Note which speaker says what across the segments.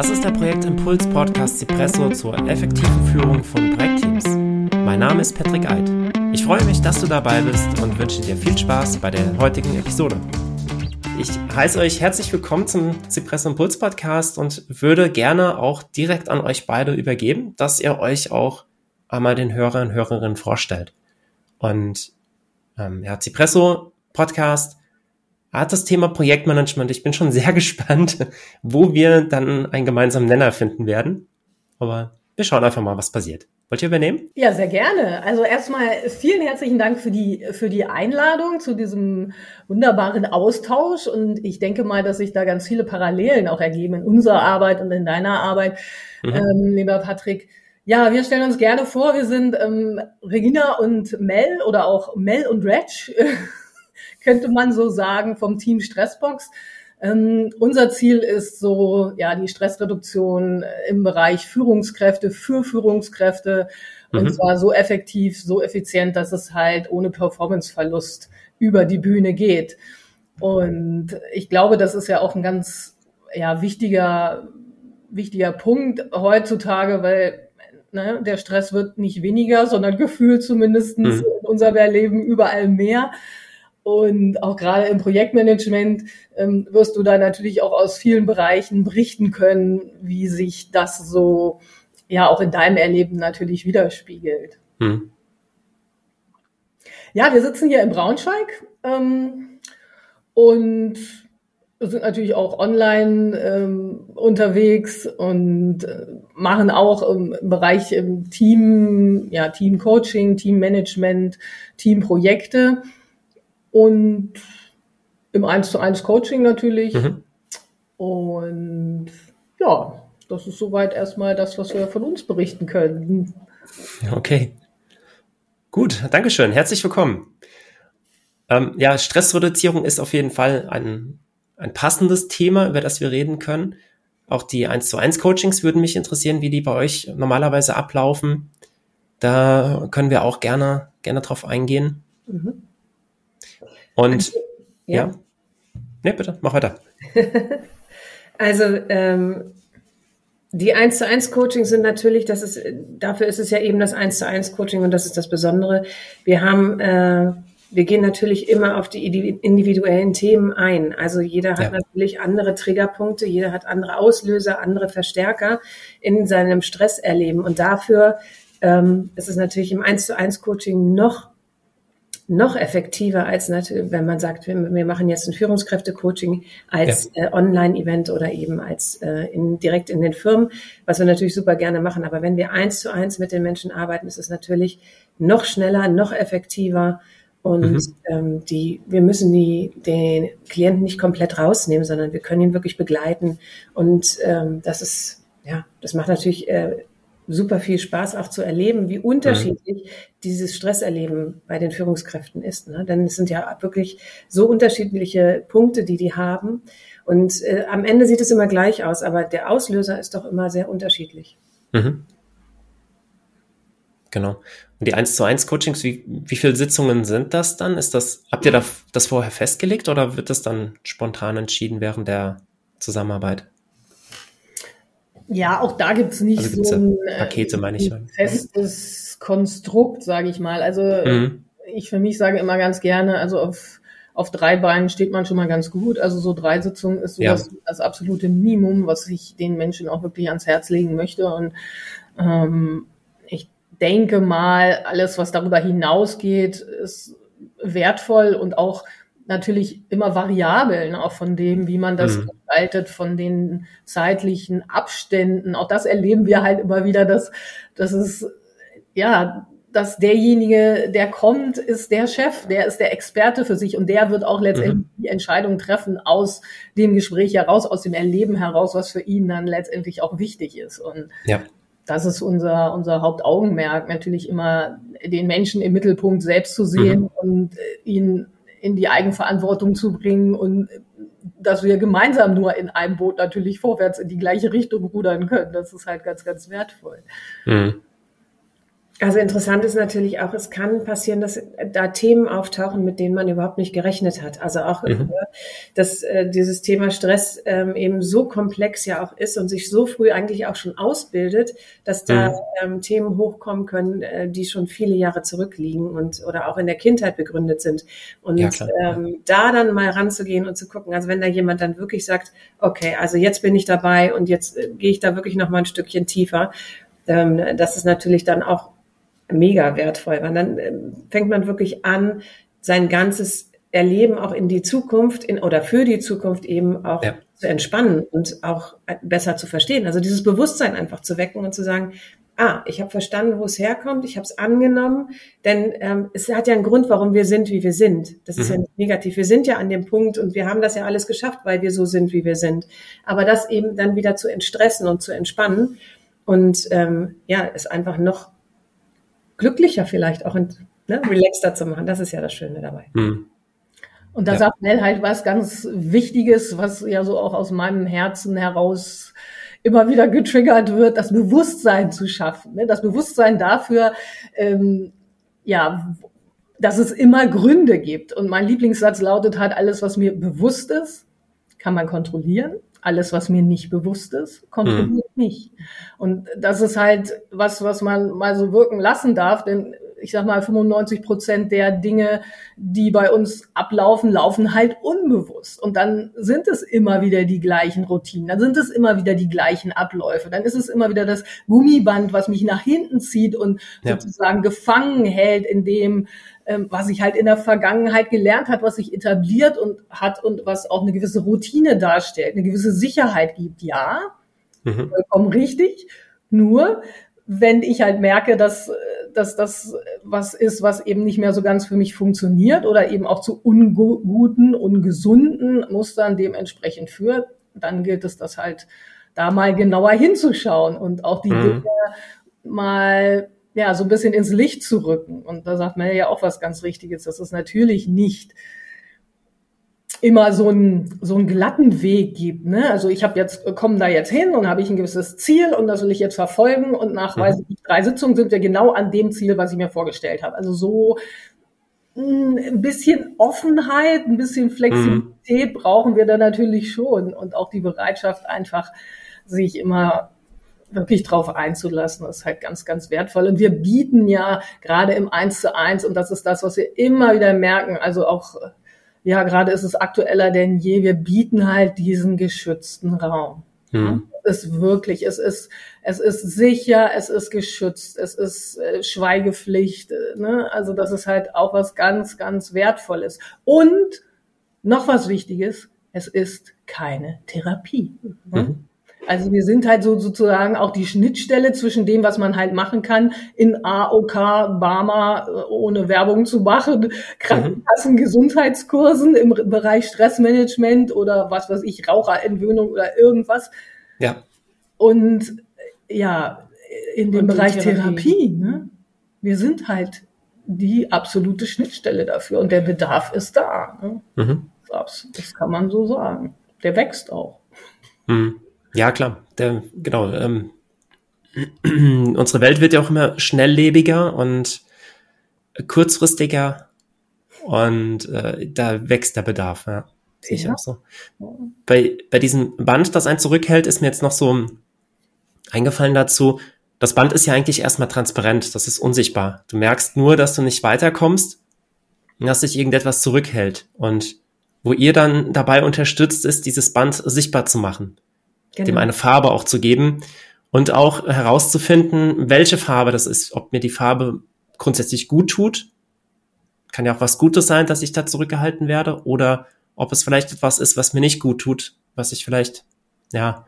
Speaker 1: Das ist der Projektimpuls Podcast Cipresso zur effektiven Führung von Projektteams. Mein Name ist Patrick Eid. Ich freue mich, dass du dabei bist und wünsche dir viel Spaß bei der heutigen Episode. Ich heiße euch herzlich willkommen zum Cipresso Impuls Podcast und würde gerne auch direkt an euch beide übergeben, dass ihr euch auch einmal den Hörern und Hörerinnen vorstellt. Und ähm, ja, Cipresso Podcast hat das Thema Projektmanagement. Ich bin schon sehr gespannt, wo wir dann einen gemeinsamen Nenner finden werden. Aber wir schauen einfach mal, was passiert. Wollt ihr übernehmen?
Speaker 2: Ja, sehr gerne. Also erstmal vielen herzlichen Dank für die, für die Einladung zu diesem wunderbaren Austausch. Und ich denke mal, dass sich da ganz viele Parallelen auch ergeben in unserer Arbeit und in deiner Arbeit, mhm. ähm, lieber Patrick. Ja, wir stellen uns gerne vor, wir sind ähm, Regina und Mel oder auch Mel und Reg könnte man so sagen, vom Team Stressbox. Ähm, unser Ziel ist so, ja, die Stressreduktion im Bereich Führungskräfte für Führungskräfte und mhm. zwar so effektiv, so effizient, dass es halt ohne Performanceverlust über die Bühne geht. Und ich glaube, das ist ja auch ein ganz, ja, wichtiger, wichtiger Punkt heutzutage, weil ne, der Stress wird nicht weniger, sondern gefühlt zumindest mhm. in unser Leben überall mehr. Und auch gerade im Projektmanagement ähm, wirst du da natürlich auch aus vielen Bereichen berichten können, wie sich das so ja auch in deinem Erleben natürlich widerspiegelt. Hm. Ja, wir sitzen hier in Braunschweig ähm, und sind natürlich auch online ähm, unterwegs und äh, machen auch im Bereich im Team, ja, Team Coaching, Team Management, Teamprojekte und im 1 zu 1 Coaching natürlich. Mhm. Und ja, das ist soweit erstmal das, was wir von uns berichten können.
Speaker 1: Okay. Gut, Dankeschön. Herzlich willkommen. Ähm, ja, Stressreduzierung ist auf jeden Fall ein, ein passendes Thema, über das wir reden können. Auch die 1 zu 1 Coachings würden mich interessieren, wie die bei euch normalerweise ablaufen. Da können wir auch gerne, gerne drauf eingehen. Mhm. Und ja. ja. Nee, bitte, mach weiter.
Speaker 2: also ähm, die 1 zu 1 Coachings sind natürlich, das ist, dafür ist es ja eben das 1 zu 1 Coaching und das ist das Besondere. Wir haben, äh, wir gehen natürlich immer auf die individuellen Themen ein. Also jeder hat ja. natürlich andere Triggerpunkte, jeder hat andere Auslöser, andere Verstärker in seinem Stresserleben. Und dafür ähm, ist es natürlich im 1 zu 1 Coaching noch noch effektiver als natürlich, wenn man sagt, wir, wir machen jetzt ein Führungskräfte-Coaching als ja. äh, Online-Event oder eben als äh, in, direkt in den Firmen, was wir natürlich super gerne machen. Aber wenn wir eins zu eins mit den Menschen arbeiten, ist es natürlich noch schneller, noch effektiver. Und mhm. ähm, die, wir müssen die, den Klienten nicht komplett rausnehmen, sondern wir können ihn wirklich begleiten. Und ähm, das ist, ja, das macht natürlich äh, super viel Spaß auch zu erleben, wie unterschiedlich mhm. dieses Stresserleben bei den Führungskräften ist. Ne? Denn es sind ja wirklich so unterschiedliche Punkte, die die haben. Und äh, am Ende sieht es immer gleich aus, aber der Auslöser ist doch immer sehr unterschiedlich. Mhm.
Speaker 1: Genau. Und die 1 zu 1 Coachings, wie, wie viele Sitzungen sind das dann? Ist das, habt ihr das vorher festgelegt oder wird das dann spontan entschieden während der Zusammenarbeit?
Speaker 2: Ja, auch da gibt's nicht also so ein,
Speaker 1: äh, Pakete, meine ich.
Speaker 2: Ein festes Konstrukt, sage ich mal. Also mhm. ich für mich sage immer ganz gerne, also auf, auf drei Beinen steht man schon mal ganz gut. Also so drei Sitzungen ist so ja. das, das absolute Minimum, was ich den Menschen auch wirklich ans Herz legen möchte. Und ähm, ich denke mal, alles, was darüber hinausgeht, ist wertvoll und auch natürlich immer variabel, ne, auch von dem, wie man das mhm. gestaltet, von den zeitlichen Abständen. Auch das erleben wir halt immer wieder, dass, dass es, ja, dass derjenige, der kommt, ist der Chef, der ist der Experte für sich und der wird auch letztendlich mhm. die Entscheidung treffen aus dem Gespräch heraus, aus dem Erleben heraus, was für ihn dann letztendlich auch wichtig ist. Und ja. das ist unser, unser Hauptaugenmerk, natürlich immer den Menschen im Mittelpunkt selbst zu sehen mhm. und ihn in die Eigenverantwortung zu bringen und dass wir gemeinsam nur in einem Boot natürlich vorwärts in die gleiche Richtung rudern können. Das ist halt ganz, ganz wertvoll. Mhm.
Speaker 3: Also interessant ist natürlich auch, es kann passieren, dass da Themen auftauchen, mit denen man überhaupt nicht gerechnet hat. Also auch, mhm. Äh, dass äh, dieses Thema Stress ähm, eben so komplex ja auch ist und sich so früh eigentlich auch schon ausbildet, dass da mhm. ähm, Themen hochkommen können, äh, die schon viele Jahre zurückliegen und oder auch in der Kindheit begründet sind. Und ja, ähm, da dann mal ranzugehen und zu gucken, also wenn da jemand dann wirklich sagt, okay, also jetzt bin ich dabei und jetzt äh, gehe ich da wirklich noch mal ein Stückchen tiefer, ähm, das ist natürlich dann auch mega wertvoll, weil dann ähm, fängt man wirklich an, sein ganzes Erleben auch in die Zukunft in, oder für die Zukunft eben auch ja. zu entspannen und auch besser zu verstehen. Also dieses Bewusstsein einfach zu wecken und zu sagen, ah, ich habe verstanden, wo es herkommt, ich habe es angenommen, denn ähm, es hat ja einen Grund, warum wir sind, wie wir sind. Das ist mhm. ja nicht negativ. Wir sind ja an dem Punkt und wir haben das ja alles geschafft, weil wir so sind, wie wir sind. Aber das eben dann wieder zu entstressen und zu entspannen und ähm, ja, es einfach noch glücklicher vielleicht auch und ne, relaxter zu machen. Das ist ja das Schöne dabei. Mhm.
Speaker 2: Und da ja. sagt Nell halt was ganz Wichtiges, was ja so auch aus meinem Herzen heraus immer wieder getriggert wird, das Bewusstsein zu schaffen. Ne? Das Bewusstsein dafür, ähm, ja, dass es immer Gründe gibt. Und mein Lieblingssatz lautet halt, alles, was mir bewusst ist, kann man kontrollieren alles, was mir nicht bewusst ist, kontrolliert mhm. mich. Und das ist halt was, was man mal so wirken lassen darf, denn ich sag mal, 95 Prozent der Dinge, die bei uns ablaufen, laufen halt unbewusst. Und dann sind es immer wieder die gleichen Routinen, dann sind es immer wieder die gleichen Abläufe, dann ist es immer wieder das Gummiband, was mich nach hinten zieht und ja. sozusagen gefangen hält in dem, ähm, was ich halt in der Vergangenheit gelernt hat, was sich etabliert und hat und was auch eine gewisse Routine darstellt, eine gewisse Sicherheit gibt. Ja, mhm. vollkommen richtig. Nur wenn ich halt merke, dass, dass das was ist, was eben nicht mehr so ganz für mich funktioniert oder eben auch zu unguten, ungesunden Mustern dementsprechend führt, dann gilt es, das halt da mal genauer hinzuschauen und auch die mhm. Dinge mal ja, so ein bisschen ins Licht zu rücken. Und da sagt man ja auch was ganz Richtiges, dass es natürlich nicht immer so einen so einen glatten Weg gibt. Ne? Also ich habe jetzt komme da jetzt hin und habe ich ein gewisses Ziel und das will ich jetzt verfolgen und nach mhm. weiß ich, drei Sitzungen sind wir genau an dem Ziel, was ich mir vorgestellt habe. Also so hm, ein bisschen Offenheit, ein bisschen Flexibilität mhm. brauchen wir da natürlich schon und auch die Bereitschaft einfach sich immer wirklich drauf einzulassen, ist halt ganz, ganz wertvoll. Und wir bieten ja gerade im Eins zu eins, und das ist das, was wir immer wieder merken, also auch, ja, gerade ist es aktueller denn je, wir bieten halt diesen geschützten Raum. Hm. Es ist wirklich, es ist, es ist sicher, es ist geschützt, es ist äh, Schweigepflicht, äh, ne? Also das ist halt auch was ganz, ganz Wertvolles. Und noch was Wichtiges, es ist keine Therapie. Mhm. Also wir sind halt so sozusagen auch die Schnittstelle zwischen dem, was man halt machen kann in AOK, Barma, äh, ohne Werbung zu machen, Krankenkassen, Gesundheitskursen im Bereich Stressmanagement oder was weiß ich, Raucherentwöhnung oder irgendwas.
Speaker 1: Ja.
Speaker 2: Und ja, in dem Bereich Therapie, Therapie ne? wir sind halt die absolute Schnittstelle dafür und der Bedarf ist da. Ne? Mhm. Das, das kann man so sagen. Der wächst auch.
Speaker 1: Mhm. Ja, klar. Der, genau. Ähm, unsere Welt wird ja auch immer schnelllebiger und kurzfristiger und äh, da wächst der Bedarf. Ja, sehe ich ja. auch so. Bei, bei diesem Band, das einen zurückhält, ist mir jetzt noch so eingefallen dazu, das Band ist ja eigentlich erstmal transparent, das ist unsichtbar. Du merkst nur, dass du nicht weiterkommst und dass sich irgendetwas zurückhält. Und wo ihr dann dabei unterstützt, ist, dieses Band sichtbar zu machen genau. dem eine Farbe auch zu geben und auch herauszufinden, welche Farbe das ist, ob mir die Farbe grundsätzlich gut tut. Kann ja auch was Gutes sein, dass ich da zurückgehalten werde oder ob es vielleicht etwas ist, was mir nicht gut tut, was ich vielleicht, ja,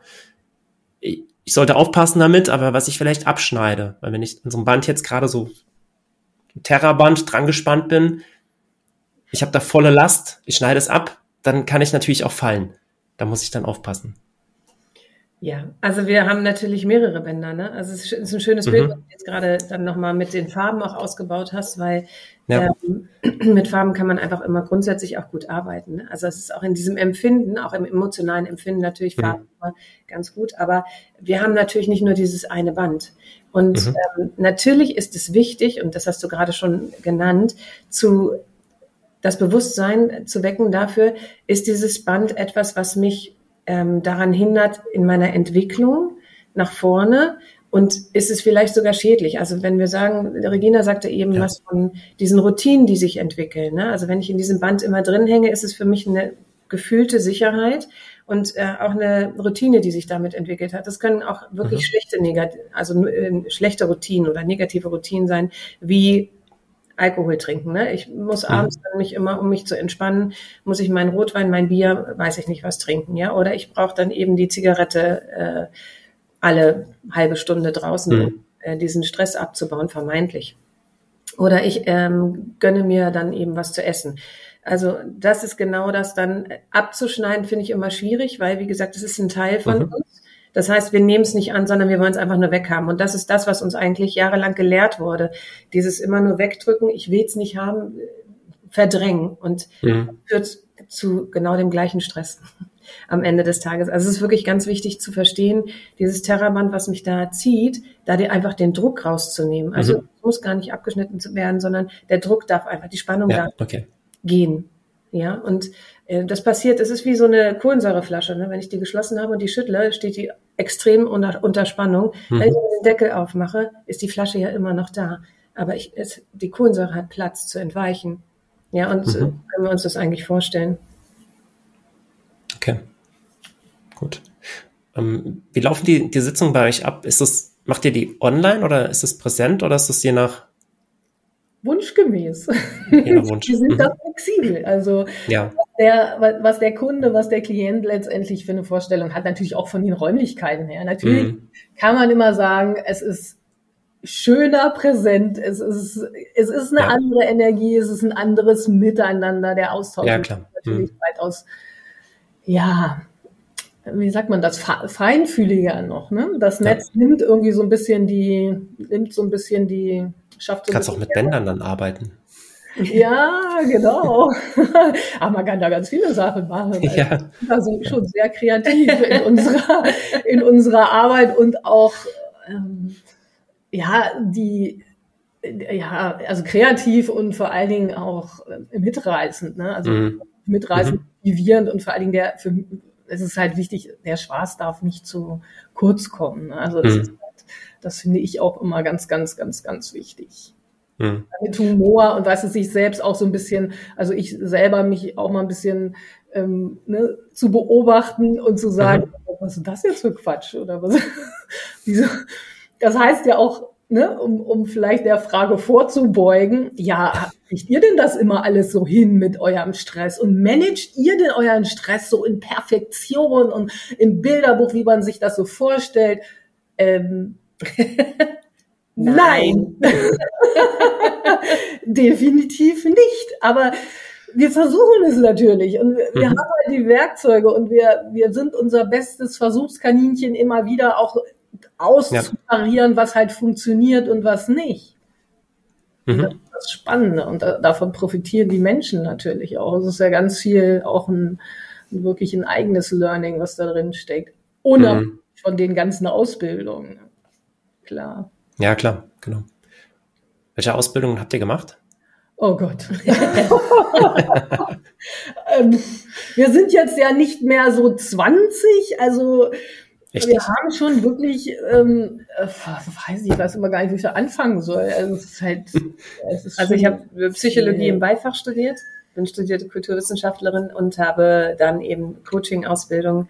Speaker 1: ich sollte aufpassen damit, aber was ich vielleicht abschneide, weil wenn ich in so einem Band jetzt gerade so Terraband dran gespannt bin, ich habe da volle Last, ich schneide es ab, dann kann ich natürlich auch fallen. Da muss ich dann aufpassen.
Speaker 3: Ja, also wir haben natürlich mehrere Bänder. Ne? Also es ist ein schönes mhm. Bild, was du jetzt gerade dann nochmal mit den Farben auch ausgebaut hast, weil ja. ähm, mit Farben kann man einfach immer grundsätzlich auch gut arbeiten. Ne? Also es ist auch in diesem Empfinden, auch im emotionalen Empfinden natürlich mhm. Farben mhm. ganz gut. Aber wir haben natürlich nicht nur dieses eine Band. Und mhm. ähm, natürlich ist es wichtig, und das hast du gerade schon genannt, zu das Bewusstsein zu wecken dafür, ist dieses Band etwas, was mich ähm, daran hindert in meiner Entwicklung nach vorne und ist es vielleicht sogar schädlich? Also wenn wir sagen, Regina sagte eben ja. was von diesen Routinen, die sich entwickeln. Ne? Also wenn ich in diesem Band immer drin hänge, ist es für mich eine gefühlte Sicherheit und äh, auch eine Routine, die sich damit entwickelt hat. Das können auch wirklich mhm. schlechte, negat also äh, schlechte Routinen oder negative Routinen sein, wie Alkohol trinken. Ne? Ich muss mhm. abends dann mich immer, um mich zu entspannen, muss ich meinen Rotwein, mein Bier, weiß ich nicht was trinken, ja. Oder ich brauche dann eben die Zigarette äh, alle halbe Stunde draußen, mhm. um äh, diesen Stress abzubauen, vermeintlich. Oder ich ähm, gönne mir dann eben was zu essen. Also das ist genau das dann abzuschneiden, finde ich immer schwierig, weil wie gesagt, das ist ein Teil von mhm. uns. Das heißt, wir nehmen es nicht an, sondern wir wollen es einfach nur weghaben. Und das ist das, was uns eigentlich jahrelang gelehrt wurde. Dieses immer nur wegdrücken, ich will es nicht haben, verdrängen und mhm. führt zu genau dem gleichen Stress am Ende des Tages. Also es ist wirklich ganz wichtig zu verstehen, dieses Terraband, was mich da zieht, da dir einfach den Druck rauszunehmen. Also mhm. muss gar nicht abgeschnitten werden, sondern der Druck darf einfach, die Spannung ja, darf okay. gehen. Ja, und äh, das passiert, es ist wie so eine Kohlensäureflasche. Ne? Wenn ich die geschlossen habe und die schüttle, steht die extrem unter, unter Spannung. Mhm. Wenn ich den Deckel aufmache, ist die Flasche ja immer noch da. Aber ich, es, die Kohlensäure hat Platz zu entweichen. Ja, und mhm. können wir uns das eigentlich vorstellen.
Speaker 1: Okay. Gut. Ähm, wie laufen die, die Sitzungen bei euch ab? Ist das, macht ihr die online oder ist es präsent oder ist das je nach
Speaker 2: wunschgemäß. Wunsch. Die sind mhm. da flexibel. Also ja. was, der, was der Kunde, was der Klient letztendlich für eine Vorstellung hat, natürlich auch von den Räumlichkeiten her. Natürlich mhm. kann man immer sagen, es ist schöner präsent, es ist, es ist eine ja. andere Energie, es ist ein anderes Miteinander, der Austausch
Speaker 1: ja, klar.
Speaker 2: natürlich mhm. weitaus ja, wie sagt man das, feinfühliger noch, ne? Das Netz ja. nimmt irgendwie so ein bisschen die, nimmt so ein bisschen die, schafft so
Speaker 1: Kannst auch mit Bändern dann arbeiten.
Speaker 2: Ja, genau. Aber man kann da ganz viele Sachen machen. Also ja. Da sind schon sehr kreativ in unserer, in unserer Arbeit und auch, ähm, ja, die, ja, also kreativ und vor allen Dingen auch äh, mitreißend, ne? Also mhm. mitreißend, mhm. motivierend und vor allen Dingen der, für, es ist halt wichtig, der Spaß darf nicht zu kurz kommen. Also das, mhm. halt, das finde ich auch immer ganz, ganz, ganz, ganz wichtig. Mhm. Mit Humor und weißt du, sich selbst auch so ein bisschen, also ich selber mich auch mal ein bisschen ähm, ne, zu beobachten und zu sagen, mhm. was ist das jetzt für Quatsch? Oder was? Wieso? Das heißt ja auch, ne, um, um vielleicht der Frage vorzubeugen, ja, kriegt ihr denn das immer alles so hin mit eurem Stress und managt ihr denn euren Stress so in Perfektion und im Bilderbuch, wie man sich das so vorstellt? Ähm, Nein. Definitiv nicht. Aber wir versuchen es natürlich und wir, wir mhm. haben halt die Werkzeuge und wir, wir sind unser bestes Versuchskaninchen immer wieder auch auszutarieren, ja. was halt funktioniert und was nicht. Mhm. Das ist das Spannende und da, davon profitieren die Menschen natürlich auch. Es ist ja ganz viel auch ein, wirklich ein eigenes Learning, was da drin steckt. Unabhängig mhm. von den ganzen Ausbildungen. Klar.
Speaker 1: Ja, klar, genau. Welche Ausbildungen habt ihr gemacht?
Speaker 2: Oh Gott. ähm, wir sind jetzt ja nicht mehr so 20, also Richtig. wir haben schon wirklich, ähm, äh, weiß ich, ich weiß immer gar nicht, wie ich da anfangen soll. Also, es ist halt,
Speaker 3: es ist also ich habe Psychologie im Beifach studiert, bin studierte Kulturwissenschaftlerin und habe dann eben Coaching-Ausbildung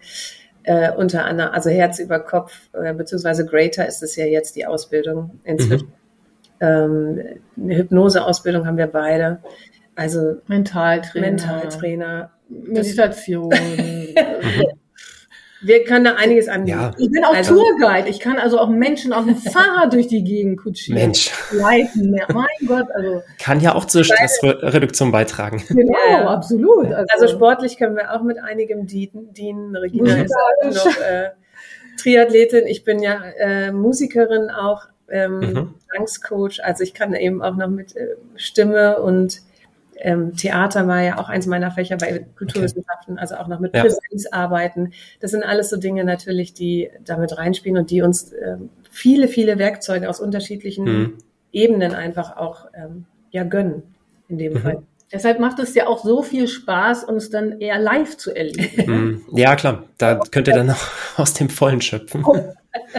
Speaker 3: äh, unter anderem, also Herz über Kopf, äh, beziehungsweise Greater ist es ja jetzt die Ausbildung inzwischen. Mhm. Ähm, eine Hypnoseausbildung haben wir beide. Also
Speaker 2: Mentaltrainer.
Speaker 3: Mentaltrainer.
Speaker 2: Meditation.
Speaker 3: Wir können da einiges anbieten. Ja.
Speaker 2: Ich bin auch also, Tourguide. Ich kann also auch Menschen auf dem Fahrrad durch die Gegend kutschieren.
Speaker 1: Mensch.
Speaker 2: Leiten. Mein Gott, also.
Speaker 1: Kann ja auch zur Stressreduktion beitragen.
Speaker 2: Genau, ja. absolut.
Speaker 3: Also, also, sportlich können wir auch mit einigem dienen. Regina ist auch noch äh, Triathletin. Ich bin ja äh, Musikerin auch, ähm, mhm. Angstcoach. Also ich kann eben auch noch mit äh, Stimme und ähm, Theater war ja auch eins meiner Fächer bei Kulturwissenschaften, okay. also auch noch mit ja. Präsenz arbeiten. Das sind alles so Dinge natürlich, die damit reinspielen und die uns ähm, viele, viele Werkzeuge aus unterschiedlichen mhm. Ebenen einfach auch ähm, ja gönnen in dem mhm. Fall.
Speaker 2: Deshalb macht es ja auch so viel Spaß, uns dann eher live zu erleben.
Speaker 1: Mhm. Ja, klar. Da könnt ihr dann noch aus dem Vollen schöpfen.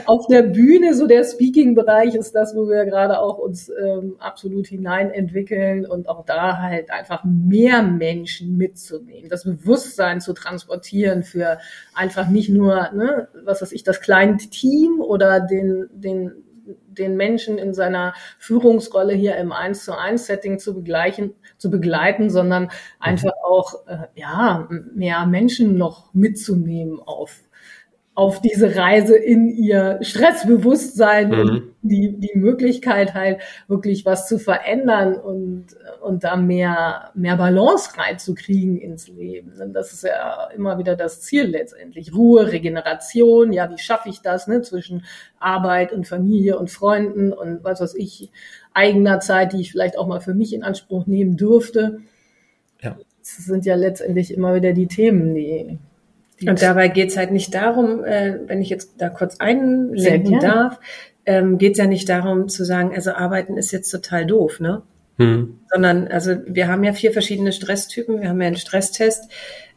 Speaker 2: Auf, der Bühne, so der Speaking-Bereich ist das, wo wir gerade auch uns ähm, absolut hineinentwickeln und auch da halt einfach mehr Menschen mitzunehmen, das Bewusstsein zu transportieren für einfach nicht nur, ne, was weiß ich, das kleine Team oder den, den den Menschen in seiner Führungsrolle hier im 1 zu 1 Setting zu begleichen, zu begleiten, sondern einfach auch, äh, ja, mehr Menschen noch mitzunehmen auf auf diese Reise in ihr Stressbewusstsein mhm. und die, die Möglichkeit halt wirklich was zu verändern und, und da mehr, mehr Balance reinzukriegen ins Leben. Und das ist ja immer wieder das Ziel letztendlich. Ruhe, Regeneration, ja, wie schaffe ich das, ne, zwischen Arbeit und Familie und Freunden und was weiß ich, eigener Zeit, die ich vielleicht auch mal für mich in Anspruch nehmen dürfte. Ja. Das sind ja letztendlich immer wieder die Themen, die,
Speaker 3: und dabei geht es halt nicht darum, äh, wenn ich jetzt da kurz einlenken darf, ähm, geht es ja nicht darum zu sagen, also arbeiten ist jetzt total doof, ne? Hm. Sondern, also wir haben ja vier verschiedene Stresstypen. Wir haben ja einen Stresstest,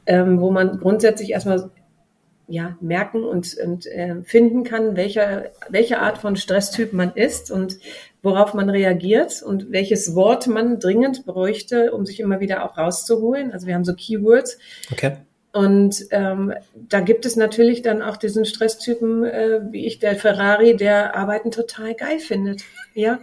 Speaker 3: ähm, wo man grundsätzlich erstmal ja, merken und, und äh, finden kann, welche, welche Art von Stresstyp man ist und worauf man reagiert und welches Wort man dringend bräuchte, um sich immer wieder auch rauszuholen. Also wir haben so Keywords. Okay. Und ähm, da gibt es natürlich dann auch diesen Stresstypen, äh, wie ich, der Ferrari, der Arbeiten total geil findet. Ja,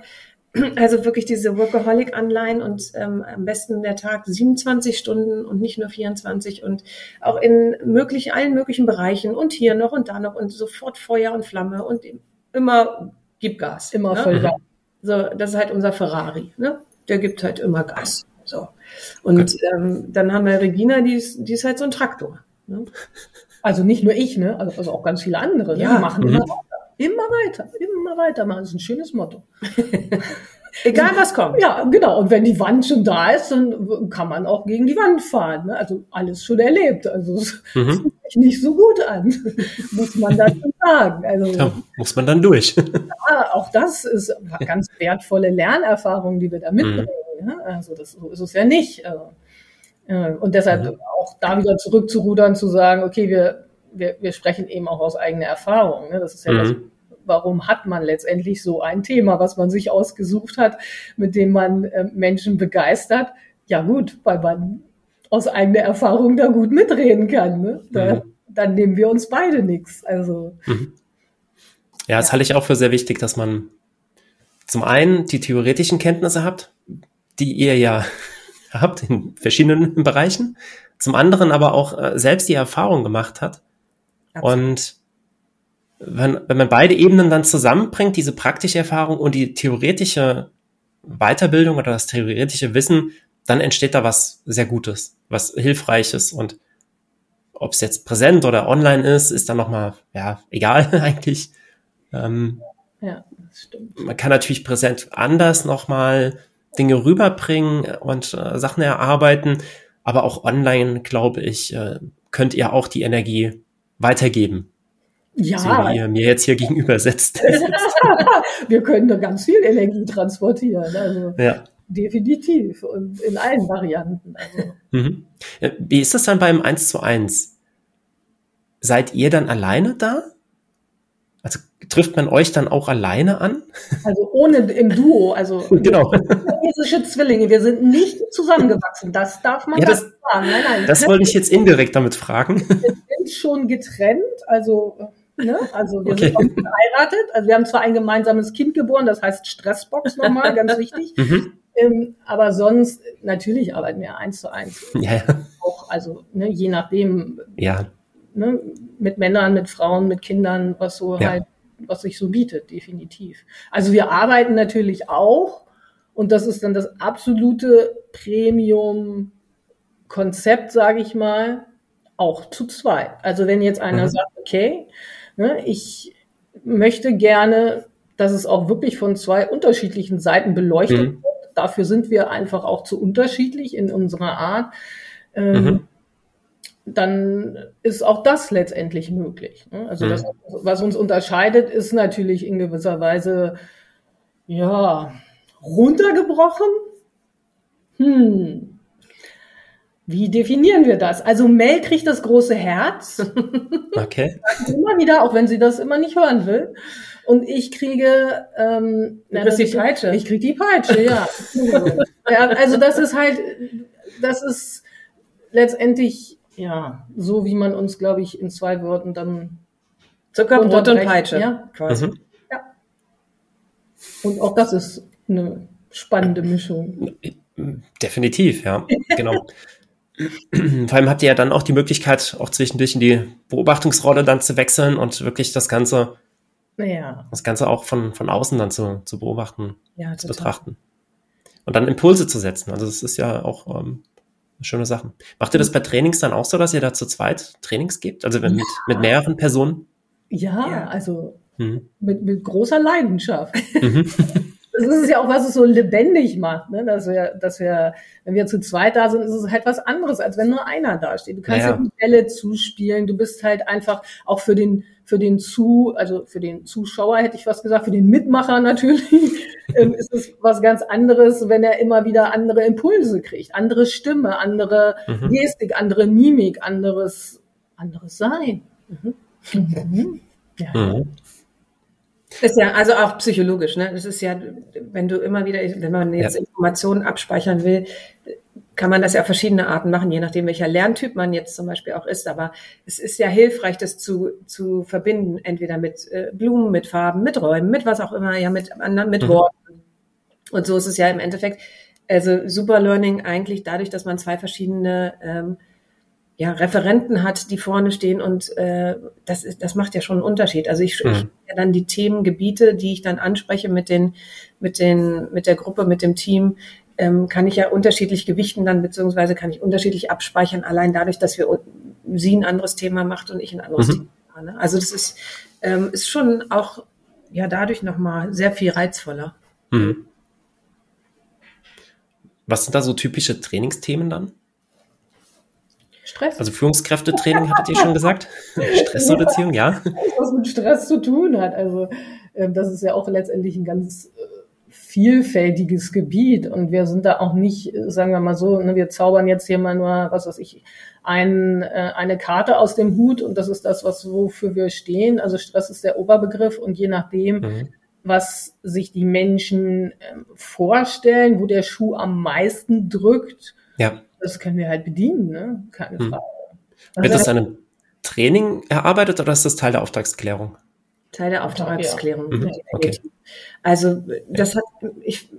Speaker 3: also wirklich diese Workaholic-Anleihen und ähm, am besten der Tag 27 Stunden und nicht nur 24 und auch in möglich allen möglichen Bereichen und hier noch und da noch und sofort Feuer und Flamme und immer gib Gas. Immer ne? voll Gas. So, das ist halt unser Ferrari. Ne? Der gibt halt immer Gas. So. Und okay. ähm, dann haben wir Regina, die ist, die ist halt so ein Traktor. Ne?
Speaker 2: Also nicht nur ich, ne? Also, also auch ganz viele andere. Ne? Ja. Die machen mhm. immer weiter. Immer weiter, immer weiter machen. Das ist ein schönes Motto.
Speaker 3: Egal was kommt.
Speaker 2: Ja, genau. Und wenn die Wand schon da ist, dann kann man auch gegen die Wand fahren. Ne? Also alles schon erlebt. Also es mhm. fühlt sich nicht so gut an, muss man dazu sagen. Also,
Speaker 1: ja, muss man dann durch.
Speaker 2: ja, auch das ist ganz wertvolle Lernerfahrung, die wir da mitbringen. Mhm. Ne? Also das, so ist es ja nicht. Also, äh, und deshalb mhm. auch da wieder zurückzurudern, zu sagen, okay, wir, wir, wir sprechen eben auch aus eigener Erfahrung. Ne? Das ist ja das, mhm warum hat man letztendlich so ein Thema, was man sich ausgesucht hat, mit dem man äh, Menschen begeistert? Ja gut, weil man aus eigener Erfahrung da gut mitreden kann. Ne? Da, mhm. Dann nehmen wir uns beide nichts. Also mhm.
Speaker 1: ja, das ja. halte ich auch für sehr wichtig, dass man zum einen die theoretischen Kenntnisse habt, die ihr ja habt in verschiedenen Bereichen, zum anderen aber auch äh, selbst die Erfahrung gemacht hat Absolut. und wenn, wenn man beide Ebenen dann zusammenbringt, diese praktische Erfahrung und die theoretische Weiterbildung oder das theoretische Wissen, dann entsteht da was sehr Gutes, was Hilfreiches und ob es jetzt präsent oder online ist, ist dann nochmal, ja, egal eigentlich. Ähm, ja, das stimmt. Man kann natürlich präsent anders nochmal Dinge rüberbringen und äh, Sachen erarbeiten, aber auch online, glaube ich, äh, könnt ihr auch die Energie weitergeben. Ja. So wie ihr mir jetzt hier gegenüber setzt.
Speaker 2: wir können da ganz viel Energie transportieren. Also ja. definitiv und in allen Varianten. Also.
Speaker 1: Mhm. Wie ist das dann beim 1 zu 1? Seid ihr dann alleine da? Also trifft man euch dann auch alleine an?
Speaker 2: Also ohne im Duo, also genau. chinesische Zwillinge, wir sind nicht zusammengewachsen. Das darf man
Speaker 1: ja, das, sagen. Nein, nein. Das wollte ich jetzt indirekt damit fragen.
Speaker 2: Wir sind schon getrennt, also Ne? Also wir okay. sind auch verheiratet. Also wir haben zwar ein gemeinsames Kind geboren, das heißt Stressbox nochmal, ganz wichtig. Mhm. Ähm, aber sonst, natürlich arbeiten wir eins zu eins. Ja. Auch, also ne, je nachdem, ja. Ne, mit Männern, mit Frauen, mit Kindern, was so ja. halt, was sich so bietet, definitiv. Also wir arbeiten natürlich auch, und das ist dann das absolute Premium-Konzept, sage ich mal, auch zu zweit. Also wenn jetzt einer mhm. sagt, okay, Ne? Ich möchte gerne, dass es auch wirklich von zwei unterschiedlichen Seiten beleuchtet mhm. wird. dafür sind wir einfach auch zu unterschiedlich in unserer Art. Ähm, mhm. Dann ist auch das letztendlich möglich. Ne? Also mhm. das, was uns unterscheidet, ist natürlich in gewisser Weise ja runtergebrochen. Hm, wie definieren wir das? Also Mel kriegt das große Herz.
Speaker 1: Okay.
Speaker 2: immer wieder, auch wenn sie das immer nicht hören will. Und ich kriege ähm,
Speaker 3: du na, die Peitsche.
Speaker 2: Ich kriege die Peitsche, ja. ja. Also das ist halt, das ist letztendlich ja so, wie man uns, glaube ich, in zwei Worten dann
Speaker 3: Zucker, Brot und Peitsche.
Speaker 2: Ja, quasi. Mhm. Ja. Und auch das ist eine spannende Mischung.
Speaker 1: Definitiv, ja, genau. Vor allem habt ihr ja dann auch die Möglichkeit, auch zwischendurch in die Beobachtungsrolle dann zu wechseln und wirklich das Ganze,
Speaker 2: ja.
Speaker 1: das Ganze auch von, von außen dann zu, zu beobachten, ja, zu betrachten. Und dann Impulse zu setzen. Also das ist ja auch ähm, schöne Sache. Macht ihr das bei Trainings dann auch so, dass ihr da zu zweit Trainings gibt? Also mit, ja. mit mehreren Personen?
Speaker 2: Ja, ja. also mhm. mit, mit großer Leidenschaft. Mhm. das ist ja auch, was es so lebendig macht, ne? dass wir, dass wir, wenn wir zu zweit da sind, ist es halt was anderes, als wenn nur einer da steht. Du kannst ja, die Bälle zuspielen, du bist halt einfach auch für den, für den Zu, also für den Zuschauer hätte ich was gesagt, für den Mitmacher natürlich, ähm, ist es was ganz anderes, wenn er immer wieder andere Impulse kriegt, andere Stimme, andere mhm. Gestik, andere Mimik, anderes, anderes Sein. Mhm. Mhm.
Speaker 3: Ja. Mhm. Ist ja also auch psychologisch, ne? Das ist ja, wenn du immer wieder, wenn man jetzt ja. Informationen abspeichern will, kann man das ja auf verschiedene Arten machen, je nachdem, welcher Lerntyp man jetzt zum Beispiel auch ist. Aber es ist ja hilfreich, das zu, zu verbinden, entweder mit äh, Blumen, mit Farben, mit Räumen, mit was auch immer, ja, mit anderen, mit mhm. Worten. Und so ist es ja im Endeffekt, also Super Learning eigentlich dadurch, dass man zwei verschiedene ähm, ja, Referenten hat, die vorne stehen und äh, das, ist, das macht ja schon einen Unterschied. Also ich, mhm. ich ja dann die Themengebiete, die ich dann anspreche mit den, mit den, mit der Gruppe, mit dem Team, ähm, kann ich ja unterschiedlich gewichten dann, beziehungsweise kann ich unterschiedlich abspeichern, allein dadurch, dass wir sie ein anderes Thema macht und ich ein anderes mhm. Thema. Ne? Also das ist, ähm, ist schon auch ja dadurch nochmal sehr viel reizvoller. Mhm.
Speaker 1: Was sind da so typische Trainingsthemen dann?
Speaker 2: Stress.
Speaker 1: Also Führungskräftetraining, hattet ihr schon gesagt? Stressreduzierung, ja.
Speaker 2: Was mit Stress zu tun hat. Also ähm, das ist ja auch letztendlich ein ganz vielfältiges Gebiet und wir sind da auch nicht, sagen wir mal so, ne, wir zaubern jetzt hier mal nur, was weiß ich, ein, äh, eine Karte aus dem Hut und das ist das, was wofür wir stehen. Also Stress ist der Oberbegriff und je nachdem, mhm. was sich die Menschen ähm, vorstellen, wo der Schuh am meisten drückt,
Speaker 1: ja
Speaker 2: das können wir halt bedienen, ne? Keine hm. Frage.
Speaker 1: Wird das an einem Training erarbeitet oder ist das Teil der Auftragsklärung?
Speaker 3: Teil der Auftragsklärung.
Speaker 1: Ja. Mhm. Okay.
Speaker 3: Also das hat ich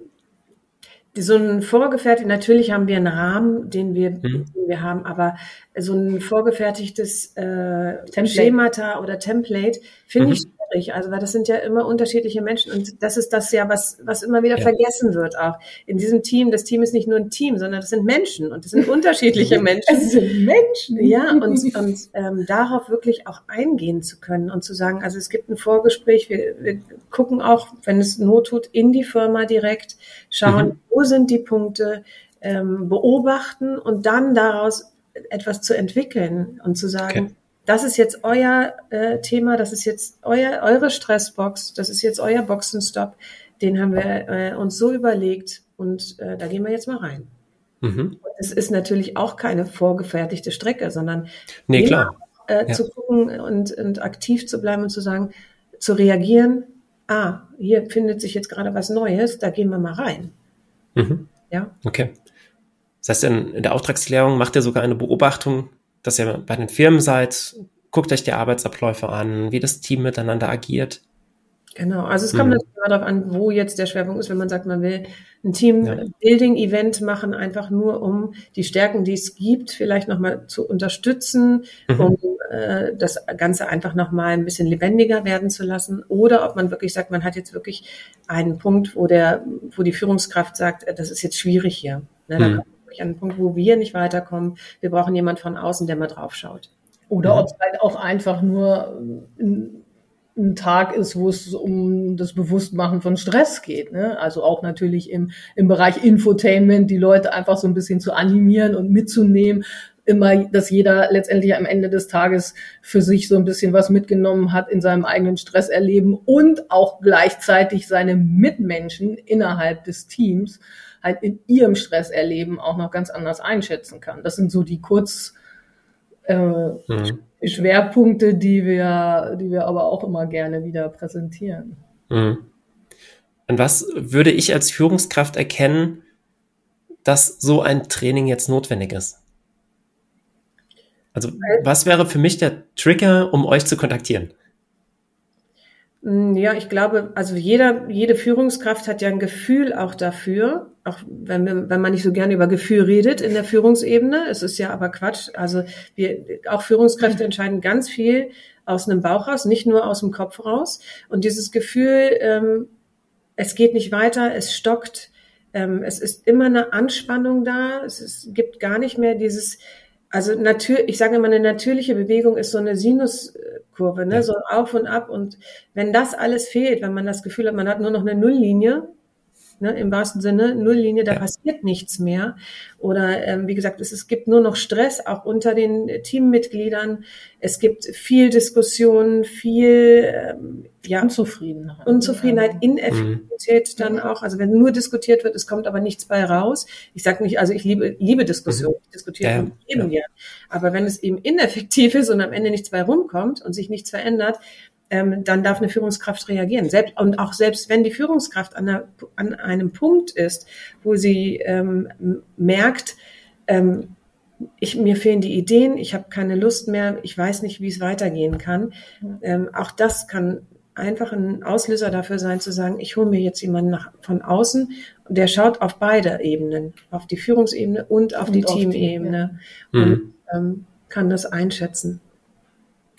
Speaker 3: so ein vorgefertigt, natürlich haben wir einen Rahmen, den wir, mhm. den wir haben, aber so ein vorgefertigtes äh, Schemata oder Template finde mhm. ich schwierig. Also, weil das sind ja immer unterschiedliche Menschen und das ist das ja, was, was immer wieder ja. vergessen wird auch. In diesem Team, das Team ist nicht nur ein Team, sondern das sind Menschen und das sind unterschiedliche Menschen.
Speaker 2: Es sind Menschen.
Speaker 3: Ja, und, und ähm, darauf wirklich auch eingehen zu können und zu sagen, also es gibt ein Vorgespräch, wir, wir gucken auch, wenn es Not tut, in die Firma direkt, schauen, mhm. wo sind die Punkte, ähm, beobachten und dann daraus etwas zu entwickeln und zu sagen, okay das ist jetzt euer äh, Thema, das ist jetzt euer, eure Stressbox, das ist jetzt euer Boxenstopp, den haben wir äh, uns so überlegt und äh, da gehen wir jetzt mal rein. Mhm. Es ist natürlich auch keine vorgefertigte Strecke, sondern
Speaker 1: nee, klar.
Speaker 3: Äh, ja. zu gucken und, und aktiv zu bleiben und zu sagen, zu reagieren, ah, hier findet sich jetzt gerade was Neues, da gehen wir mal rein.
Speaker 1: Mhm. Ja. Okay. Das heißt, in, in der Auftragsklärung macht ihr sogar eine Beobachtung dass ihr bei den Firmen seid, guckt euch die Arbeitsabläufe an, wie das Team miteinander agiert.
Speaker 3: Genau, also es kommt mhm. natürlich darauf an, wo jetzt der Schwerpunkt ist, wenn man sagt, man will ein Team-Building-Event machen, einfach nur um die Stärken, die es gibt, vielleicht nochmal zu unterstützen, mhm. um äh, das Ganze einfach nochmal ein bisschen lebendiger werden zu lassen. Oder ob man wirklich sagt, man hat jetzt wirklich einen Punkt, wo der, wo die Führungskraft sagt, äh, das ist jetzt schwierig hier. Ne, mhm wirklich an einen Punkt, wo wir nicht weiterkommen. Wir brauchen jemand von außen, der mal drauf schaut.
Speaker 2: Oder ja. ob es halt auch einfach nur ein Tag ist, wo es um das Bewusstmachen von Stress geht. Ne? Also auch natürlich im, im Bereich Infotainment, die Leute einfach so ein bisschen zu animieren und mitzunehmen. Immer, dass jeder letztendlich am Ende des Tages für sich so ein bisschen was mitgenommen hat in seinem eigenen Stresserleben und auch gleichzeitig seine Mitmenschen innerhalb des Teams halt in ihrem Stresserleben auch noch ganz anders einschätzen kann. Das sind so die Kurz, äh, mhm. Schwerpunkte, die wir, die wir aber auch immer gerne wieder präsentieren. Mhm.
Speaker 1: Und was würde ich als Führungskraft erkennen, dass so ein Training jetzt notwendig ist? Also, was wäre für mich der Trigger, um euch zu kontaktieren?
Speaker 3: Mm, ja, ich glaube, also jeder, jede Führungskraft hat ja ein Gefühl auch dafür, auch wenn, wenn man nicht so gerne über Gefühl redet in der Führungsebene. Es ist ja aber Quatsch. Also wir, auch Führungskräfte entscheiden ganz viel aus einem Bauch raus, nicht nur aus dem Kopf raus. Und dieses Gefühl, ähm, es geht nicht weiter, es stockt, ähm, es ist immer eine Anspannung da, es ist, gibt gar nicht mehr dieses, also natürlich, ich sage immer, eine natürliche Bewegung ist so eine Sinuskurve, ne? Ja. so auf und ab. Und wenn das alles fehlt, wenn man das Gefühl hat, man hat nur noch eine Nulllinie, ne, im wahrsten Sinne, Nulllinie, da ja. passiert nichts mehr. Oder ähm, wie gesagt, es, es gibt nur noch Stress, auch unter den Teammitgliedern. Es gibt viel Diskussion, viel ähm, ja, Unzufriedenheit, Unzufriedenheit Ineffektivität mhm. dann auch. Also wenn nur diskutiert wird, es kommt aber nichts bei raus. Ich sage nicht, also ich liebe, liebe Diskussion, mhm. ich diskutiere ja, eben ja. ja. Aber wenn es eben ineffektiv ist und am Ende nichts bei rumkommt und sich nichts verändert, ähm, dann darf eine Führungskraft reagieren. Selbst, und auch selbst wenn die Führungskraft an, einer, an einem Punkt ist, wo sie ähm, merkt, ähm, ich, mir fehlen die Ideen, ich habe keine Lust mehr, ich weiß nicht, wie es weitergehen kann. Ähm, auch das kann einfach ein Auslöser dafür sein, zu sagen, ich hole mir jetzt jemanden nach, von außen, der schaut auf beide Ebenen, auf die Führungsebene und auf und die Teamebene ja. und mhm. ähm, kann das einschätzen.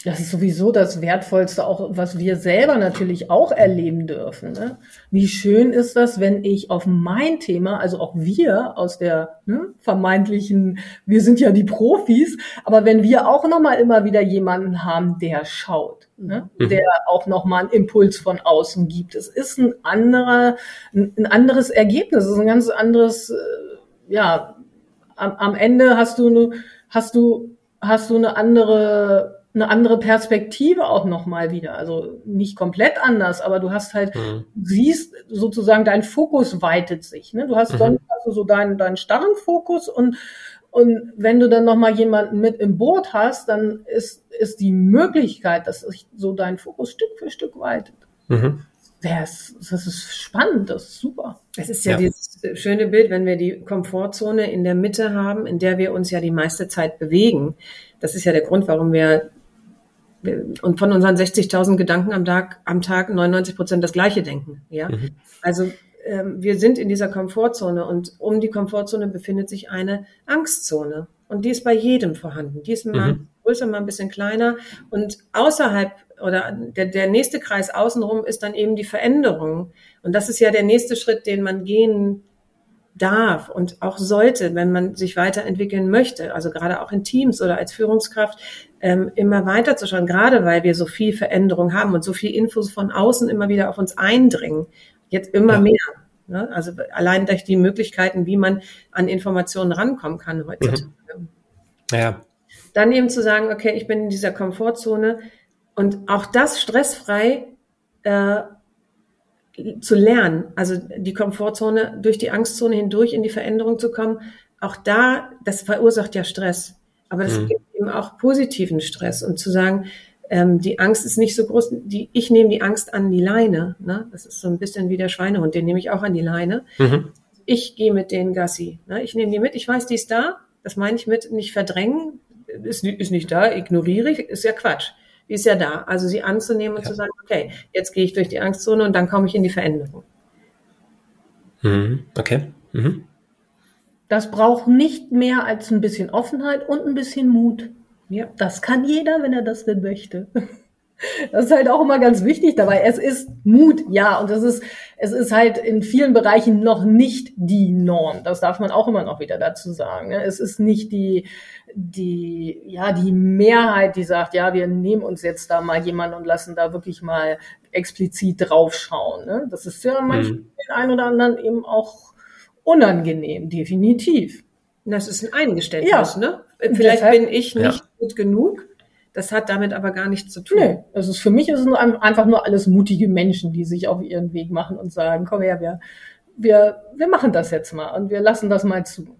Speaker 2: Das ist sowieso das Wertvollste, auch was wir selber natürlich auch erleben dürfen. Ne? Wie schön ist das, wenn ich auf mein Thema, also auch wir aus der ne, vermeintlichen, wir sind ja die Profis, aber wenn wir auch nochmal immer wieder jemanden haben, der schaut, ne? Mhm. der auch nochmal einen Impuls von außen gibt. Es ist ein anderer, ein anderes Ergebnis, es ist ein ganz anderes, äh, ja, am, am Ende hast du, hast du, hast du eine andere eine andere Perspektive auch nochmal wieder. Also nicht komplett anders, aber du hast halt, mhm. siehst sozusagen, dein Fokus weitet sich. Ne? Du hast mhm. sonst du so deinen, deinen starren Fokus und, und wenn du dann nochmal jemanden mit im Boot hast, dann ist, ist die Möglichkeit, dass sich so dein Fokus Stück für Stück weitet. Mhm. Das, das ist spannend, das ist super.
Speaker 3: Es ist ja, ja, dieses schöne Bild, wenn wir die Komfortzone in der Mitte haben, in der wir uns ja die meiste Zeit bewegen. Das ist ja der Grund, warum wir und von unseren 60.000 Gedanken am Tag, am Tag 99 Prozent das Gleiche denken. Ja, mhm. also ähm, wir sind in dieser Komfortzone und um die Komfortzone befindet sich eine Angstzone und die ist bei jedem vorhanden. Die ist mal mhm. größer, mal ein bisschen kleiner und außerhalb oder der, der nächste Kreis außenrum ist dann eben die Veränderung und das ist ja der nächste Schritt, den man gehen darf und auch sollte, wenn man sich weiterentwickeln möchte, also gerade auch in Teams oder als Führungskraft, ähm, immer weiter zu schauen, gerade weil wir so viel Veränderung haben und so viel Infos von außen immer wieder auf uns eindringen, jetzt immer ja. mehr. Ne? Also allein durch die Möglichkeiten, wie man an Informationen rankommen kann heutzutage. Mhm. Ja. Dann eben zu sagen, okay, ich bin in dieser Komfortzone und auch das stressfrei äh, zu lernen, also die Komfortzone durch die Angstzone hindurch in die Veränderung zu kommen, auch da, das verursacht ja Stress. Aber das mhm. gibt eben auch positiven Stress und zu sagen, ähm, die Angst ist nicht so groß, die, ich nehme die Angst an die Leine. Ne? Das ist so ein bisschen wie der Schweinehund, den nehme ich auch an die Leine. Mhm. Ich gehe mit den Gassi. Ne? Ich nehme die mit, ich weiß, die ist da. Das meine ich mit nicht verdrängen, ist, ist nicht da, ignoriere ich, ist ja Quatsch die ist ja da. Also sie anzunehmen und ja. zu sagen, okay, jetzt gehe ich durch die Angstzone und dann komme ich in die Veränderung.
Speaker 1: Mhm. Okay. Mhm.
Speaker 2: Das braucht nicht mehr als ein bisschen Offenheit und ein bisschen Mut. Ja. Das kann jeder, wenn er das denn möchte. Das ist halt auch immer ganz wichtig dabei. Es ist Mut, ja, und es ist, es ist halt in vielen Bereichen noch nicht die Norm. Das darf man auch immer noch wieder dazu sagen. Ne? Es ist nicht die, die, ja, die Mehrheit, die sagt, ja, wir nehmen uns jetzt da mal jemanden und lassen da wirklich mal explizit draufschauen. Ne? Das ist ja manchmal mhm. den einen oder anderen eben auch unangenehm, definitiv.
Speaker 3: Das ist ein Eingeständnis, ja. ne? Vielleicht Deshalb, bin ich nicht ja. gut genug das hat damit aber gar nichts zu tun. Nee,
Speaker 2: also für mich ist es einfach nur alles mutige Menschen, die sich auf ihren Weg machen und sagen, komm her, wir, wir, wir machen das jetzt mal und wir lassen das mal zu.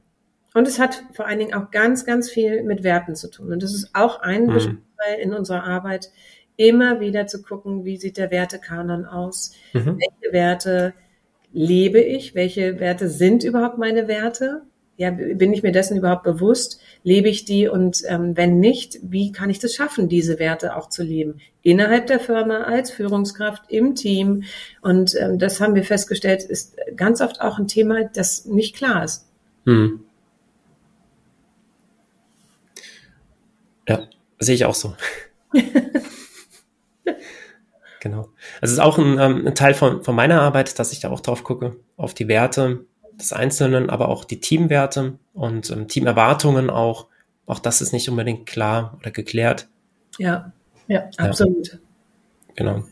Speaker 3: Und es hat vor allen Dingen auch ganz, ganz viel mit Werten zu tun. Und das ist auch ein mhm. Bestandteil in unserer Arbeit, immer wieder zu gucken, wie sieht der Wertekanon aus? Mhm. Welche Werte lebe ich? Welche Werte sind überhaupt meine Werte? Ja, bin ich mir dessen überhaupt bewusst? Lebe ich die? Und ähm, wenn nicht, wie kann ich das schaffen, diese Werte auch zu leben? Innerhalb der Firma, als Führungskraft, im Team. Und ähm, das haben wir festgestellt, ist ganz oft auch ein Thema, das nicht klar ist. Hm.
Speaker 1: Ja, sehe ich auch so. genau. Also es ist auch ein, ähm, ein Teil von, von meiner Arbeit, dass ich da auch drauf gucke, auf die Werte, des Einzelnen, aber auch die Teamwerte und ähm, Teamerwartungen auch. Auch das ist nicht unbedingt klar oder geklärt.
Speaker 3: Ja, ja, absolut. Ja.
Speaker 1: Genau.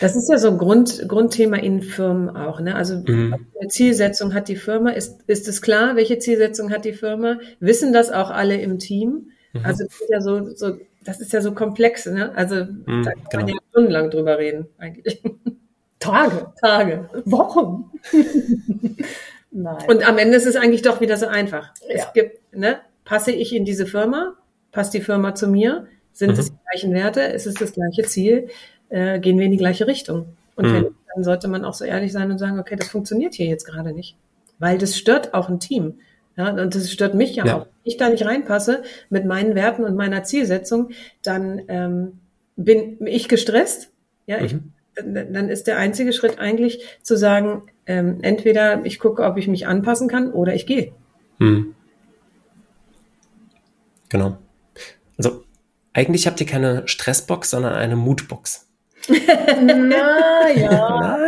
Speaker 3: Das ist ja so ein Grund, Grundthema in Firmen auch. Ne? Also mhm. Zielsetzung hat die Firma. Ist, ist es klar, welche Zielsetzung hat die Firma? Wissen das auch alle im Team? Mhm. Also ja so, so, das ist ja so komplex. Ne? Also mhm, da kann genau. man ja stundenlang drüber reden eigentlich.
Speaker 2: Tage, Tage, Wochen.
Speaker 3: Nein. Und am Ende ist es eigentlich doch wieder so einfach. Ja. Es gibt, ne, passe ich in diese Firma? Passt die Firma zu mir? Sind mhm. es die gleichen Werte? Ist es das gleiche Ziel? Äh, gehen wir in die gleiche Richtung? Und mhm. wenn, dann sollte man auch so ehrlich sein und sagen, okay, das funktioniert hier jetzt gerade nicht. Weil das stört auch ein Team. Ja, und das stört mich ja, ja. auch. Wenn ich da nicht reinpasse mit meinen Werten und meiner Zielsetzung, dann ähm, bin ich gestresst. Ja, mhm. ich dann ist der einzige Schritt eigentlich zu sagen, ähm, entweder ich gucke, ob ich mich anpassen kann oder ich gehe. Hm.
Speaker 1: Genau. Also eigentlich habt ihr keine Stressbox, sondern eine Moodbox.
Speaker 2: Na ja.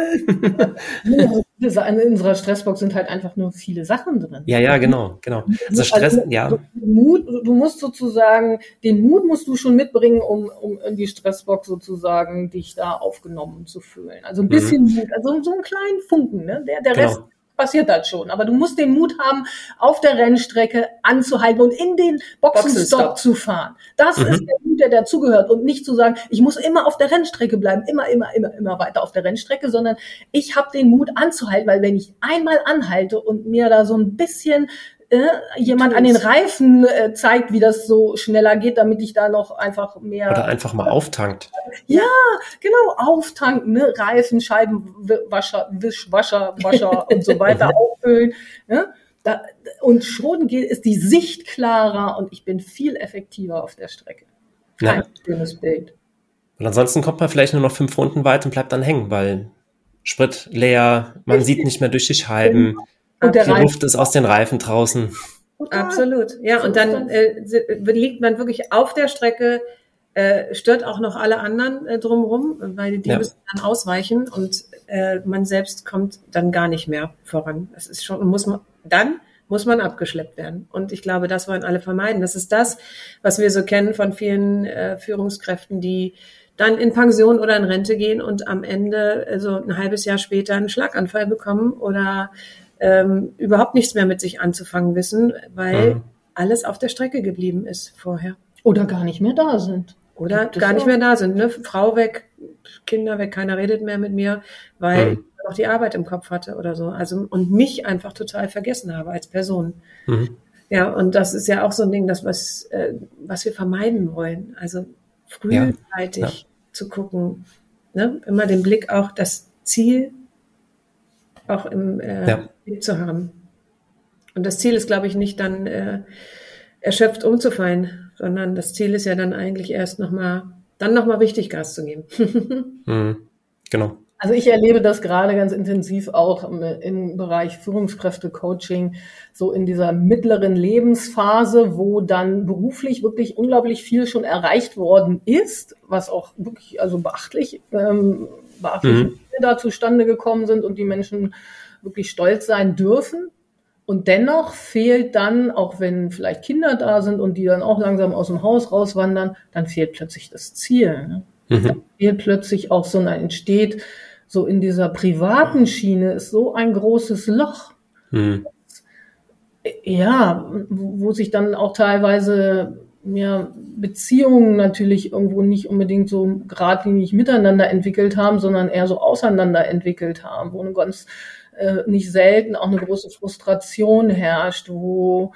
Speaker 2: Nein. in unserer Stressbox sind halt einfach nur viele Sachen drin.
Speaker 1: Ja, ja, genau, genau. Also Stress, also, ja.
Speaker 2: Mut, du musst sozusagen, den Mut musst du schon mitbringen, um, um in die Stressbox sozusagen dich da aufgenommen zu fühlen. Also ein mhm. bisschen mhm. Mut, also so einen kleinen Funken, ne? Der, der genau. Rest passiert das schon. Aber du musst den Mut haben, auf der Rennstrecke anzuhalten und in den Boxenstopp zu fahren. Das mhm. ist der Mut, der dazugehört. Und nicht zu sagen, ich muss immer auf der Rennstrecke bleiben, immer, immer, immer, immer weiter auf der Rennstrecke, sondern ich habe den Mut anzuhalten, weil wenn ich einmal anhalte und mir da so ein bisschen äh, jemand an den Reifen äh, zeigt, wie das so schneller geht, damit ich da noch einfach mehr.
Speaker 1: Oder einfach mal auftankt.
Speaker 2: Ja, genau, auftanken, ne? Reifen, Scheibenwascher, Wischwascher, Wascher und so weiter auffüllen. Ne? Da, und schon geht, ist die Sicht klarer und ich bin viel effektiver auf der Strecke. Kein ja. schönes Bild.
Speaker 1: Und ansonsten kommt man vielleicht nur noch fünf Runden weit und bleibt dann hängen, weil Sprit leer, man sieht nicht mehr durch die Scheiben. Genau. Und der die Reifen. Luft ist aus den Reifen draußen.
Speaker 3: Absolut. Ja, und dann äh, liegt man wirklich auf der Strecke, äh, stört auch noch alle anderen äh, drumherum, weil die ja. müssen dann ausweichen und äh, man selbst kommt dann gar nicht mehr voran. Das ist schon, muss man, dann muss man abgeschleppt werden. Und ich glaube, das wollen alle vermeiden. Das ist das, was wir so kennen von vielen äh, Führungskräften, die dann in Pension oder in Rente gehen und am Ende, also ein halbes Jahr später, einen Schlaganfall bekommen oder ähm, überhaupt nichts mehr mit sich anzufangen wissen, weil mhm. alles auf der Strecke geblieben ist vorher.
Speaker 2: Oder gar nicht mehr da sind.
Speaker 3: Oder gar nicht mehr da sind. Ne? Frau weg, Kinder weg, keiner redet mehr mit mir, weil mhm. ich noch die Arbeit im Kopf hatte oder so. Also und mich einfach total vergessen habe als Person. Mhm. Ja, und das ist ja auch so ein Ding, das was, äh, was wir vermeiden wollen. Also frühzeitig ja. Ja. zu gucken, ne? immer den Blick auch das Ziel auch im äh, ja. Zu haben. Und das Ziel ist, glaube ich, nicht dann äh, erschöpft umzufallen, sondern das Ziel ist ja dann eigentlich erst nochmal, dann nochmal richtig Gas zu geben.
Speaker 1: mhm. Genau.
Speaker 2: Also ich erlebe das gerade ganz intensiv auch im Bereich Führungskräfte-Coaching, so in dieser mittleren Lebensphase, wo dann beruflich wirklich unglaublich viel schon erreicht worden ist, was auch wirklich also beachtlich, ähm, beachtlich mhm. da zustande gekommen sind und die Menschen wirklich stolz sein dürfen. Und dennoch fehlt dann, auch wenn vielleicht Kinder da sind und die dann auch langsam aus dem Haus rauswandern, dann fehlt plötzlich das Ziel. Ne? Mhm. Dann fehlt plötzlich auch so eine entsteht, so in dieser privaten Schiene ist so ein großes Loch. Mhm. Ja, wo sich dann auch teilweise ja, Beziehungen natürlich irgendwo nicht unbedingt so geradlinig miteinander entwickelt haben, sondern eher so auseinander entwickelt haben, wo eine ganz äh, nicht selten auch eine große Frustration herrscht, wo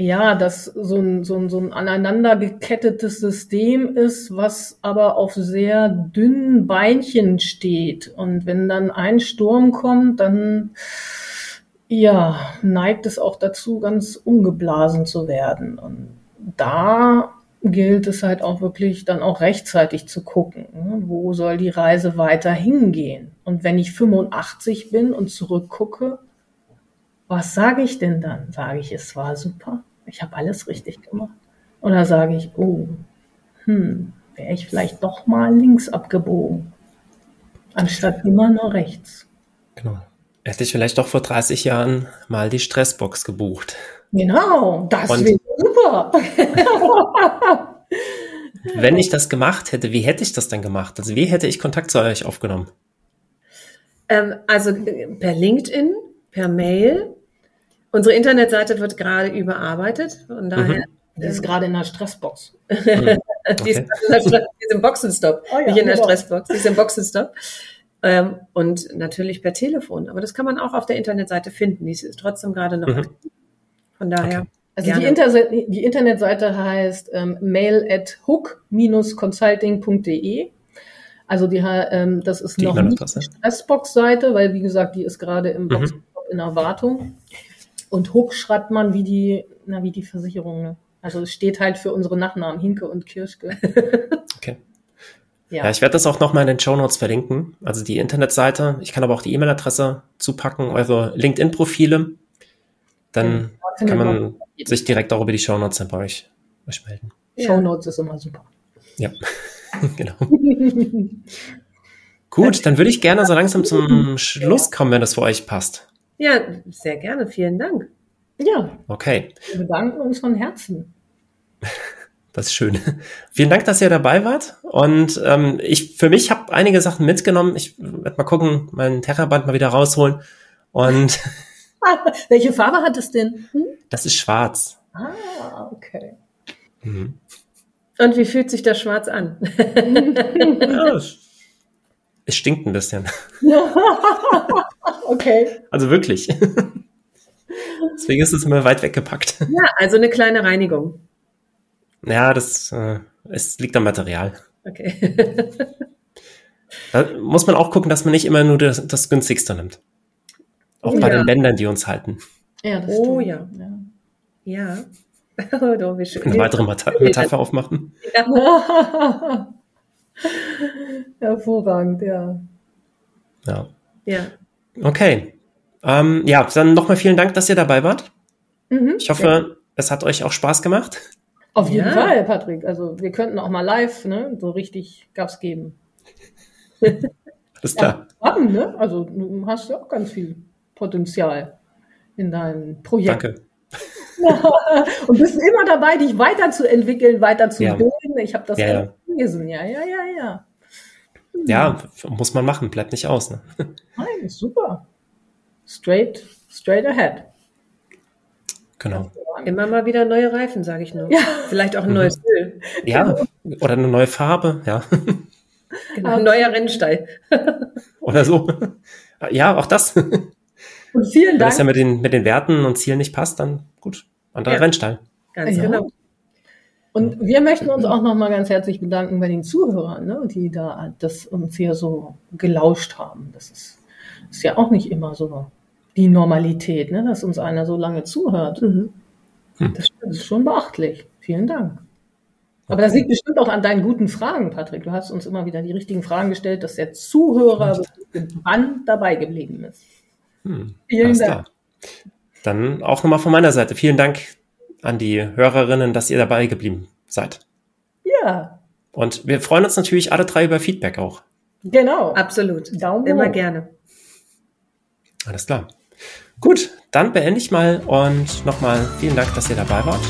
Speaker 2: ja, das so ein, so ein, so ein aneinander gekettetes System ist, was aber auf sehr dünnen Beinchen steht. Und wenn dann ein Sturm kommt, dann ja, neigt es auch dazu, ganz umgeblasen zu werden. Und da gilt es halt auch wirklich dann auch rechtzeitig zu gucken, ne? wo soll die Reise weiter hingehen. Und wenn ich 85 bin und zurückgucke, was sage ich denn dann? Sage ich, es war super? ich habe alles richtig gemacht. Oder sage ich, oh, hm, wäre ich vielleicht doch mal links abgebogen, anstatt immer nur rechts.
Speaker 1: Genau. Hätte ich vielleicht doch vor 30 Jahren mal die Stressbox gebucht.
Speaker 2: Genau, das wäre super.
Speaker 1: Wenn ich das gemacht hätte, wie hätte ich das dann gemacht? Also wie hätte ich Kontakt zu euch aufgenommen?
Speaker 3: Ähm, also äh, per LinkedIn, per Mail, Unsere Internetseite wird gerade überarbeitet. Von mhm. daher. Mhm.
Speaker 2: Die ist gerade in der Stressbox.
Speaker 3: Mhm. die, ist die ist im Boxenstopp. Oh ja, nicht in der Stressbox, die ist im Boxenstopp. Ähm, und natürlich per Telefon. Aber das kann man auch auf der Internetseite finden. Die ist trotzdem gerade noch mhm. Von daher. Okay.
Speaker 2: Also die, Inter die, Internetseite heißt ähm, mail at hook-consulting.de. Also die, ähm, das ist die noch nicht die Stressbox-Seite, weil wie gesagt, die ist gerade im mhm. Boxenstopp in Erwartung. Und Hook schreibt man wie die, na, wie die Versicherung. Ne? Also es steht halt für unsere Nachnamen, Hinke und Kirschke.
Speaker 1: okay. Ja. ja, ich werde das auch nochmal in den Show Notes verlinken. Also die Internetseite. Ich kann aber auch die E-Mail-Adresse zupacken, eure LinkedIn-Profile. Dann ja, kann man sich direkt auch über die Show Notes dann bei euch, euch melden.
Speaker 2: Ja. Show Notes ist immer super.
Speaker 1: Ja, genau. Gut, dann würde ich gerne so langsam zum Schluss kommen, wenn das für euch passt.
Speaker 3: Ja, sehr gerne. Vielen Dank.
Speaker 2: Ja.
Speaker 1: Okay.
Speaker 2: Wir bedanken uns von Herzen.
Speaker 1: Das ist schön. Vielen Dank, dass ihr dabei wart. Und ähm, ich für mich habe einige Sachen mitgenommen. Ich werde mal gucken, meinen Terraband mal wieder rausholen. Und
Speaker 2: welche Farbe hat es denn?
Speaker 1: Hm? Das ist schwarz.
Speaker 2: Ah, okay.
Speaker 3: Mhm. Und wie fühlt sich das Schwarz an?
Speaker 1: ja, es, es stinkt ein bisschen.
Speaker 2: Okay.
Speaker 1: Also wirklich. Deswegen ist es immer weit weggepackt.
Speaker 3: Ja, also eine kleine Reinigung.
Speaker 1: Ja, das äh, es liegt am Material.
Speaker 3: Okay.
Speaker 1: da muss man auch gucken, dass man nicht immer nur das, das günstigste nimmt. Auch oh, bei ja. den Bändern, die uns halten.
Speaker 3: Ja, das oh ja. Ja. ja.
Speaker 1: Oh, doch, wie schön. Eine weitere Metapher aufmachen.
Speaker 2: Ja. Hervorragend, ja.
Speaker 1: Ja.
Speaker 3: Ja.
Speaker 1: Okay. Ähm, ja, dann nochmal vielen Dank, dass ihr dabei wart. Mhm, ich hoffe, ja. es hat euch auch Spaß gemacht.
Speaker 2: Auf jeden ja. Fall, Patrick. Also wir könnten auch mal live, ne, so richtig Gas geben.
Speaker 1: Alles klar.
Speaker 2: Ja, haben, ne? Also du hast ja auch ganz viel Potenzial in deinem Projekt.
Speaker 1: Danke.
Speaker 2: und bist immer dabei, dich weiterzuentwickeln, weiterzubilden. Ja. Ich habe das ja, gelesen. Ja, ja, ja, ja.
Speaker 1: Ja, muss man machen, bleibt nicht aus. Ne?
Speaker 2: Nein, super. Straight, straight ahead.
Speaker 1: Genau.
Speaker 3: Immer mal wieder neue Reifen, sage ich nur. Ja. Vielleicht auch ein neues mhm. Öl.
Speaker 1: Ja, oder eine neue Farbe, ja.
Speaker 3: Genau, ein neuer Rennstall.
Speaker 1: oder so. Ja, auch das.
Speaker 2: Und vielen Dank. Wenn
Speaker 1: es ja mit den, mit den Werten und Zielen nicht passt, dann gut, anderer ja. Rennstall.
Speaker 3: Ganz ja. genau.
Speaker 2: Und wir möchten uns auch nochmal ganz herzlich bedanken bei den Zuhörern, ne, die da das uns hier so gelauscht haben. Das ist, ist ja auch nicht immer so die Normalität, ne, dass uns einer so lange zuhört. Mhm. Hm. Das, ist schon beachtlich. Vielen Dank. Aber das liegt bestimmt auch an deinen guten Fragen, Patrick. Du hast uns immer wieder die richtigen Fragen gestellt, dass der Zuhörer gebannt dabei geblieben ist.
Speaker 1: Hm, Vielen Dank. Klar. Dann auch nochmal von meiner Seite. Vielen Dank an die Hörerinnen, dass ihr dabei geblieben seid.
Speaker 2: Ja.
Speaker 1: Und wir freuen uns natürlich alle drei über Feedback auch.
Speaker 3: Genau. Absolut. Daumen Immer hoch. gerne.
Speaker 1: Alles klar. Gut, dann beende ich mal und nochmal vielen Dank, dass ihr dabei wart.